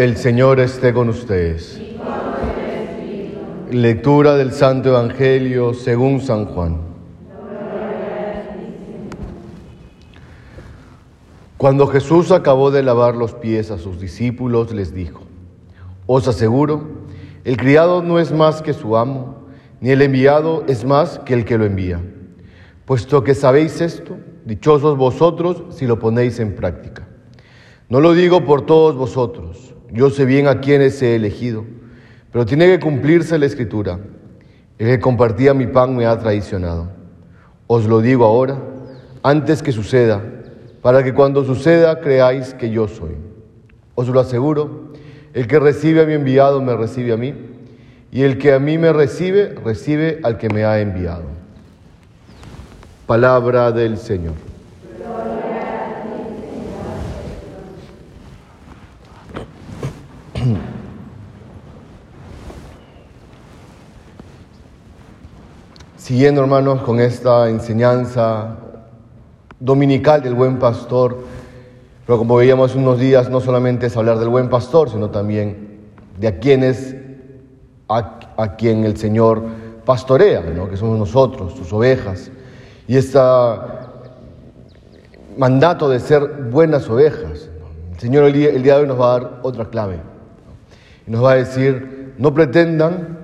El Señor esté con ustedes. Lectura del Santo Evangelio según San Juan. Cuando Jesús acabó de lavar los pies a sus discípulos, les dijo, Os aseguro, el criado no es más que su amo, ni el enviado es más que el que lo envía. Puesto que sabéis esto, dichosos vosotros si lo ponéis en práctica. No lo digo por todos vosotros, yo sé bien a quienes he elegido, pero tiene que cumplirse la escritura. El que compartía mi pan me ha traicionado. Os lo digo ahora, antes que suceda, para que cuando suceda creáis que yo soy. Os lo aseguro, el que recibe a mi enviado me recibe a mí, y el que a mí me recibe, recibe al que me ha enviado. Palabra del Señor. Siguiendo, hermanos, con esta enseñanza dominical del buen pastor, pero como veíamos unos días, no solamente es hablar del buen pastor, sino también de a quienes, a, quien el Señor pastorea, que somos nosotros, sus ovejas. Y este mandato de ser buenas ovejas, el Señor el día, de hoy nos va a dar otra clave. Nos va a decir, no pretendan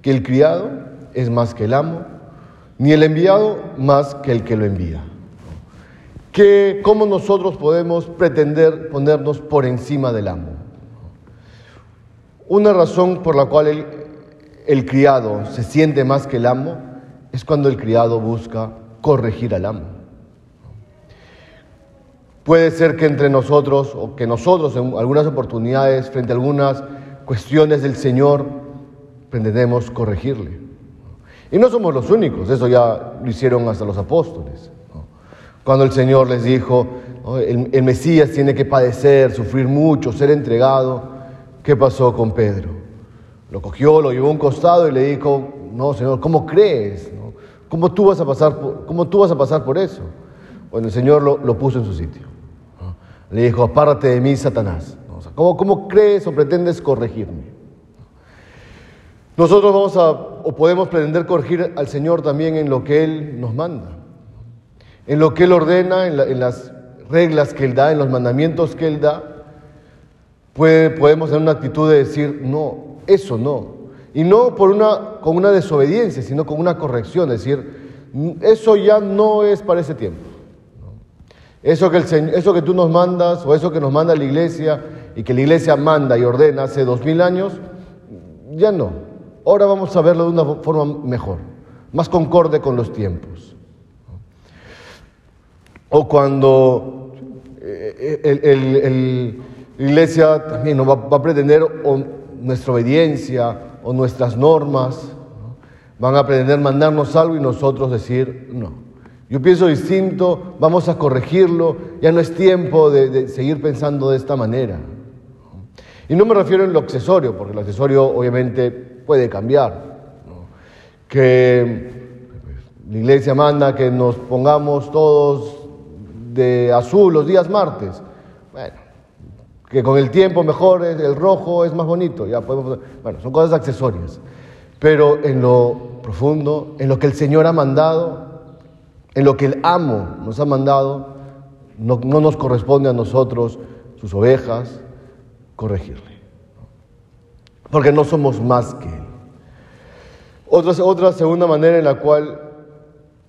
que el criado es más que el amo, ni el enviado más que el que lo envía. Que, ¿Cómo nosotros podemos pretender ponernos por encima del amo? Una razón por la cual el, el criado se siente más que el amo es cuando el criado busca corregir al amo. Puede ser que entre nosotros o que nosotros en algunas oportunidades, frente a algunas cuestiones del Señor, pretendemos corregirle. Y no somos los únicos, eso ya lo hicieron hasta los apóstoles. Cuando el Señor les dijo, el, Mesías tiene que padecer, sufrir mucho, ser entregado, ¿qué pasó con Pedro? Lo cogió, lo llevó a un costado y le dijo, no, Señor, ¿cómo crees? ¿Cómo, tú vas a pasar por, ¿Cómo tú vas a pasar por eso? Bueno, el Señor lo, puso en su sitio. Le dijo, apártate de mí, Satanás. ¿Cómo, ¿Cómo crees o pretendes corregirme? Nosotros vamos a o podemos pretender corregir al Señor también en lo que Él nos manda, en lo que Él ordena, en, las reglas que Él da, en los mandamientos que Él da. Puede, podemos tener una actitud de decir, no, eso no. Y no por una, con una desobediencia, sino con una corrección, decir, eso ya no es para ese tiempo. Eso que, el, eso que tú nos mandas o eso que nos manda la iglesia y que la iglesia manda y ordena hace dos mil años, ya no. Ahora vamos a verlo de una forma mejor, más concorde con los tiempos. O cuando eh, la iglesia también va, va, a pretender nuestra obediencia o nuestras normas, van a pretender mandarnos algo y nosotros decir no. Yo pienso distinto, vamos a corregirlo, ya no es tiempo de seguir pensando de esta manera. Y no me refiero en lo accesorio, porque el accesorio obviamente puede cambiar. Que la iglesia manda que nos pongamos todos de azul los días martes. Bueno, que con el tiempo mejor el rojo es más bonito. Ya podemos, bueno, son cosas accesorias. Pero en lo profundo, en lo que el Señor ha mandado, en lo que el amo nos ha mandado, no, no nos corresponde a nosotros, sus ovejas, corregirle porque no somos más que Él. Otra, otra segunda manera en la cual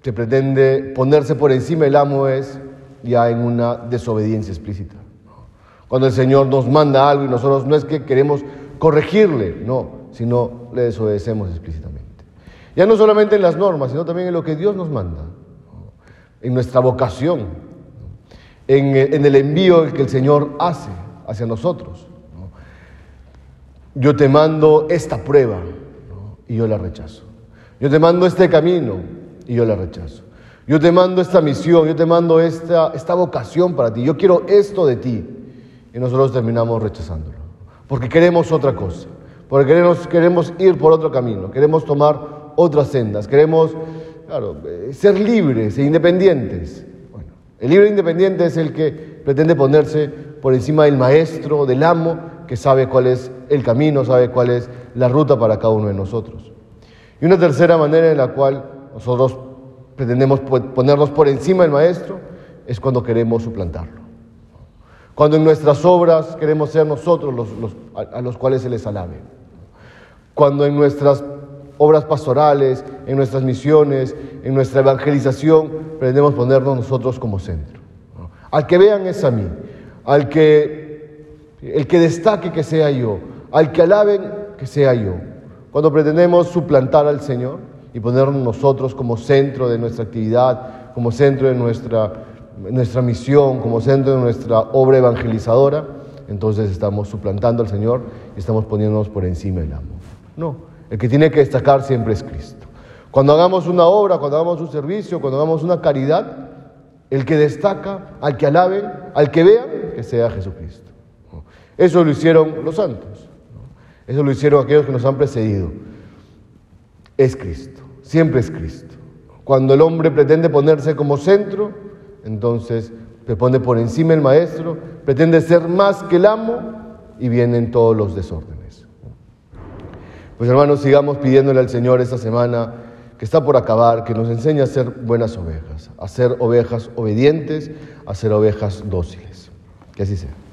se pretende ponerse por encima del amo es ya en una desobediencia explícita. Cuando el Señor nos manda algo y nosotros no es que queremos corregirle, no, sino le desobedecemos explícitamente. Ya no solamente en las normas, sino también en lo que Dios nos manda, en nuestra vocación, en, en el envío que el Señor hace hacia nosotros yo te mando esta prueba y yo la rechazo. Yo te mando este camino y yo la rechazo. Yo te mando esta misión, yo te mando esta, esta vocación para ti. Yo quiero esto de ti. Y nosotros terminamos rechazándolo. Porque queremos otra cosa. Porque queremos, queremos ir por otro camino. Queremos tomar otras sendas. Queremos, claro, eh, ser libres e independientes. el libre e independiente es el que pretende ponerse por encima del maestro, del amo, que sabe cuál es el camino, sabe cuál es la ruta para cada uno de nosotros. Y una tercera manera en la cual nosotros pretendemos ponernos por encima del Maestro es cuando queremos suplantarlo. Cuando en nuestras obras queremos ser nosotros los, a, los cuales se les alabe. Cuando en nuestras obras pastorales, en nuestras misiones, en nuestra evangelización, pretendemos ponernos nosotros como centro. Al que vean es a mí, al que el que destaque que sea yo, al que alaben que sea yo. Cuando pretendemos suplantar al Señor y ponernos nosotros como centro de nuestra actividad, como centro de nuestra, nuestra misión, como centro de nuestra obra evangelizadora, entonces estamos suplantando al Señor y estamos poniéndonos por encima del amor. No, el que tiene que destacar siempre es Cristo. Cuando hagamos una obra, cuando hagamos un servicio, cuando hagamos una caridad, el que destaca, al que alaben, al que vean, que sea Jesucristo. Eso lo hicieron los santos. Eso lo hicieron aquellos que nos han precedido. Es Cristo, siempre es Cristo. Cuando el hombre pretende ponerse como centro, entonces se pone por encima el maestro, pretende ser más que el amo y vienen todos los desórdenes. Pues hermanos, sigamos pidiéndole al Señor esta semana que está por acabar, que nos enseñe a ser buenas ovejas, a ser ovejas obedientes, a ser ovejas dóciles. Que así sea.